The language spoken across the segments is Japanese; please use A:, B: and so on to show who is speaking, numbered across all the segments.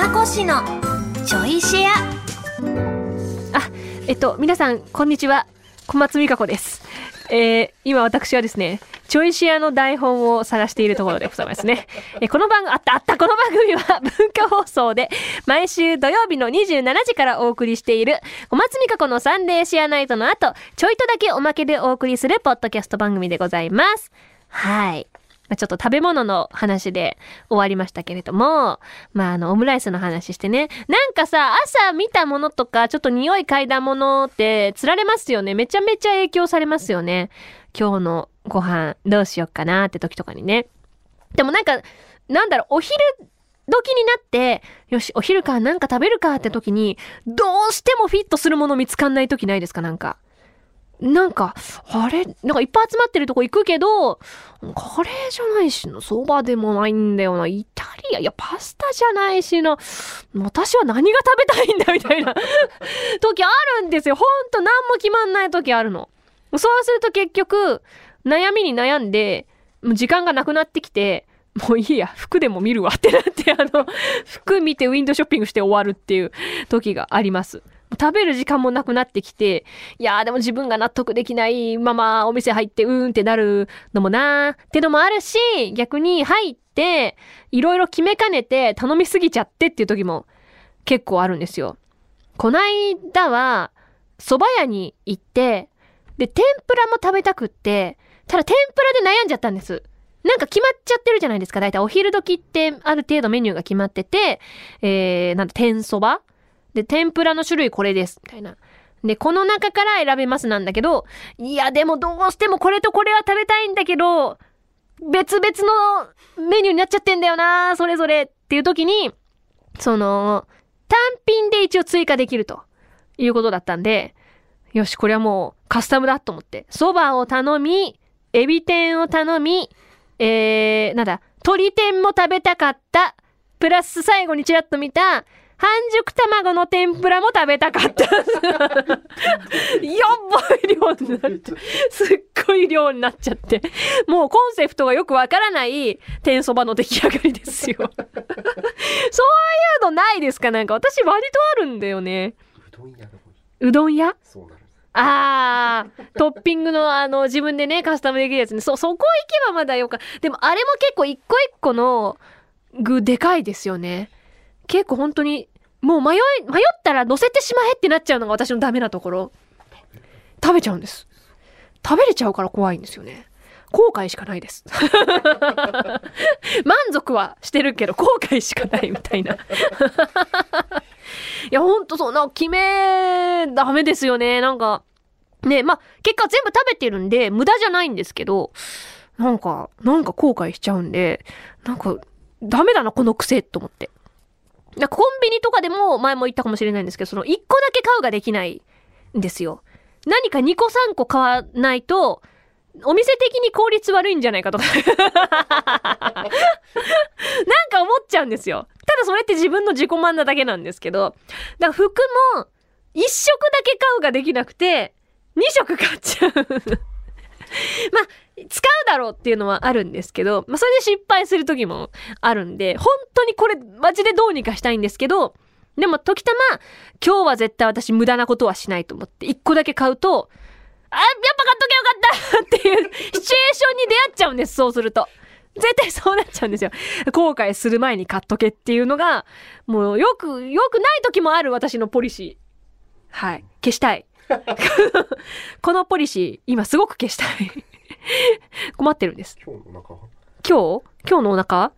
A: 美子氏のちょいシェア
B: あ、えっと、皆さん、こんにちは。小松美香子です。えー、今私はですね、ちょいシェアの台本を探しているところでございますね。えこの番組、あったあった、この番組は 文化放送で毎週土曜日の27時からお送りしている小松美香子のサンデーシェアナイトの後、ちょいとだけおまけでお送りするポッドキャスト番組でございます。はい。まあちょっと食べ物の話で終わりましたけれども、まあ、あの、オムライスの話してね。なんかさ、朝見たものとか、ちょっと匂い嗅いだものって、釣られますよね。めちゃめちゃ影響されますよね。今日のご飯、どうしよっかなって時とかにね。でもなんか、なんだろう、お昼時になって、よし、お昼かなんか食べるかって時に、どうしてもフィットするもの見つかんない時ないですかなんか。なんか、あれ？なんかいっぱい集まってるとこ行くけど、カレーじゃないしな、そばでもないんだよな、イタリア、いや、パスタじゃないしな、私は何が食べたいんだみたいな 時あるんですよ。ほんと何も決まんない時あるの。そうすると結局、悩みに悩んで、もう時間がなくなってきて、もういいや、服でも見るわってなって、あの、服見てウィンドウショッピングして終わるっていう時があります。食べる時間もなくなってきて、いやーでも自分が納得できないままお店入ってうーんってなるのもなーってのもあるし、逆に入って、いろいろ決めかねて頼みすぎちゃってっていう時も結構あるんですよ。こないだは、蕎麦屋に行って、で、天ぷらも食べたくって、ただ天ぷらで悩んじゃったんです。なんか決まっちゃってるじゃないですか。だいたいお昼時ってある程度メニューが決まってて、えー、なんだ、天そばで、天ぷらの種類これです。みたいな。で、この中から選べますなんだけど、いや、でもどうしてもこれとこれは食べたいんだけど、別々のメニューになっちゃってんだよな、それぞれっていう時に、その、単品で一応追加できるということだったんで、よし、これはもうカスタムだと思って、蕎麦を頼み、エビ天を頼み、えー、なんだ、鶏天も食べたかった、プラス最後にちらっと見た、半熟卵の天ぷらも食べたかった。やっばい量になって、すっごい量になっちゃって、もうコンセプトがよくわからない天そばの出来上がりですよ。そういうのないですか？なんか私割とあるんだよね。
C: うどん屋の方に
B: うどん屋？
C: そうなる
B: あー、トッピングのあの自分でね、カスタムできるやつね。そ、そこ行けばまだよか。でもあれも結構一個一個の具でかいですよね。結構本当に、もう迷い、迷ったら乗せてしまえってなっちゃうのが私のダメなところ。食べちゃうんです。食べれちゃうから怖いんですよね。後悔しかないです。満足はしてるけど後悔しかないみたいな。いや、ほんとそう、なんか決め、ダメですよね。なんか、ね、まあ、結果全部食べてるんで、無駄じゃないんですけど、なんか、なんか後悔しちゃうんで、なんか、ダメだな、この癖、と思って。コンビニとかでも、前も言ったかもしれないんですけど、その1個だけ買うができないんですよ。何か2個3個買わないと、お店的に効率悪いんじゃないかとか。なんか思っちゃうんですよ。ただそれって自分の自己満なだけなんですけど。だから服も、1色だけ買うができなくて、2色買っちゃう。まあ、使うだろうっていうのはあるんですけど、まあ、それで失敗する時もあるんで、本当にこれ、マジでどうにかしたいんですけど、でも、時たま、今日は絶対私無駄なことはしないと思って、1個だけ買うと、あ、やっぱ買っとけよかったっていう シチュエーションに出会っちゃうんです、そうすると。絶対そうなっちゃうんですよ。後悔する前に買っとけっていうのが、もうよく、よくない時もある私のポリシー。はい。消したい。このポリシー、今すごく消したい。困ってるんです。
C: 今日の中は？
B: 今日？今日のお腹？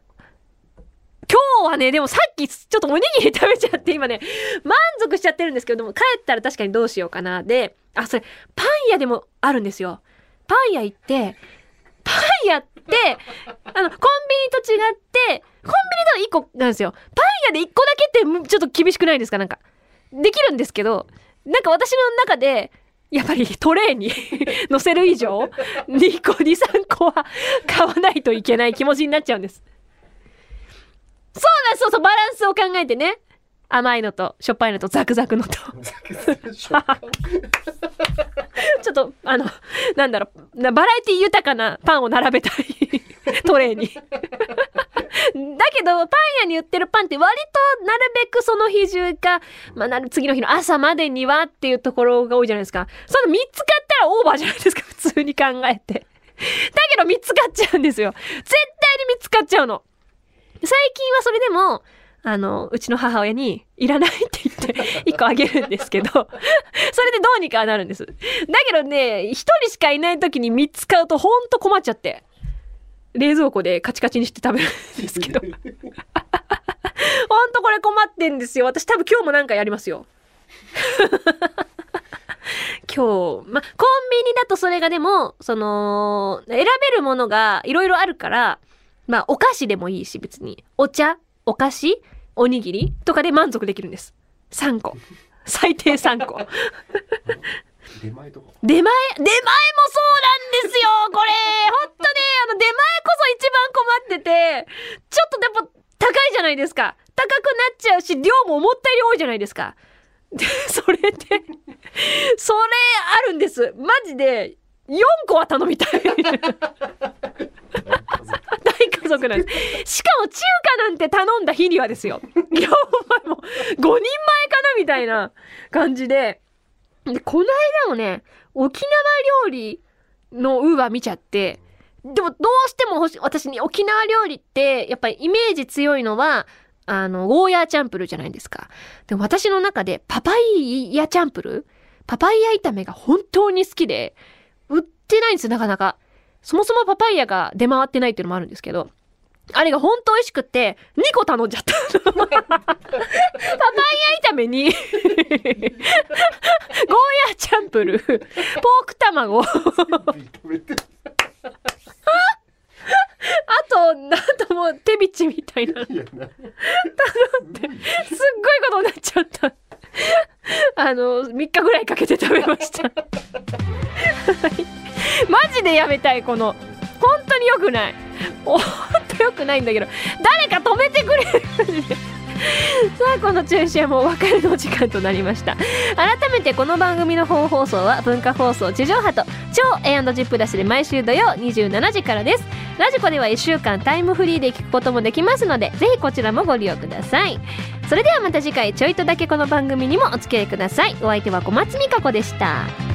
B: 今日はね、でもさっきちょっとおにぎり食べちゃって今ね、満足しちゃってるんですけど、でも帰ったら確かにどうしようかな。で、あ、それ、パン屋でもあるんですよ。パン屋行って、パン屋って、あの、コンビニと違って、コンビニでは1個なんですよ。パン屋で1個だけってむちょっと厳しくないですか？なんか。できるんですけど、なんか私の中で、やっぱりトレーに 乗せる以上、2個、2、3個は買わないといけない気持ちになっちゃうんです。そうだ、そうそう、バランスを考えてね。甘いのと、しょっぱいのと、ザクザクのと。ちょっと、あの、なんだろう、なバラエティ豊かなパンを並べたい トレーに。だけど、パン屋に売ってるパンって割となるべくその日中か、まあ、なる次の日の朝までにはっていうところが多いじゃないですか。その3つ買ったらオーバーじゃないですか、普通に考えて。だけど3つ買っちゃうんですよ。絶対に3つ買っちゃうの。最近はそれでも、あの、うちの母親に、いらないって言って、1個あげるんですけど、それでどうにかなるんです。だけどね、1人しかいない時に3つ買うとほんと困っちゃって。冷蔵庫でカチカチにして食べるんですけど。ほんとこれ困ってんですよ。私多分今日もなんかやりますよ。今日、ま、コンビニだとそれがでも、その、選べるものがいろいろあるから、まあ、お菓子でもいいし、別に。お茶、お菓子、おにぎりとかで満足できるんです。3個。最低3個。
C: 出前とか。
B: 出前、出前もそうなんですよこれほんとね、あの、出前こそ一番困ってて、ちょっとやっぱ高いじゃないですか。高くなっちゃうし、量も思ったより多いじゃないですか。で、それで、それあるんです。マジで、4個は頼みたい。家族なんです。しかも中華なんて頼んだ日にはですよ。いや、お前もう5人前かなみたいな感じで。で、この間もね、沖縄料理のウーバー見ちゃって、でもどうしても私に沖縄料理って、やっぱりイメージ強いのは、あの、ゴーヤーチャンプルじゃないですか。でも私の中でパパイヤチャンプル？パパイヤ炒めが本当に好きで、売ってないんですよ、なかなか。そもそもパパイヤが出回ってないっていうのもあるんですけど、あれが本当美味しくって、2個頼んじゃった。パパイヤ炒めに、ゴーヤーチャンプルー、ポーク卵、あと、なんともう手びちみたいな、すっ
C: いやな。
B: ごいことになっちゃった。あの、3日ぐらいかけて食べました。は いマジでやめたい、この。本当に良くない。本当良くないんだけど、誰か止めてくれさあこの中止はもうお別れの時間となりました。改めてこの番組の本放送は文化放送地上波と超 A&G プラスで毎週土曜27時からです。ラジコでは1週間タイムフリーで聞くこともできますのでぜひこちらもご利用ください。それではまた次回ちょいとだけこの番組にもお付き合いください。お相手は小松美香子でした。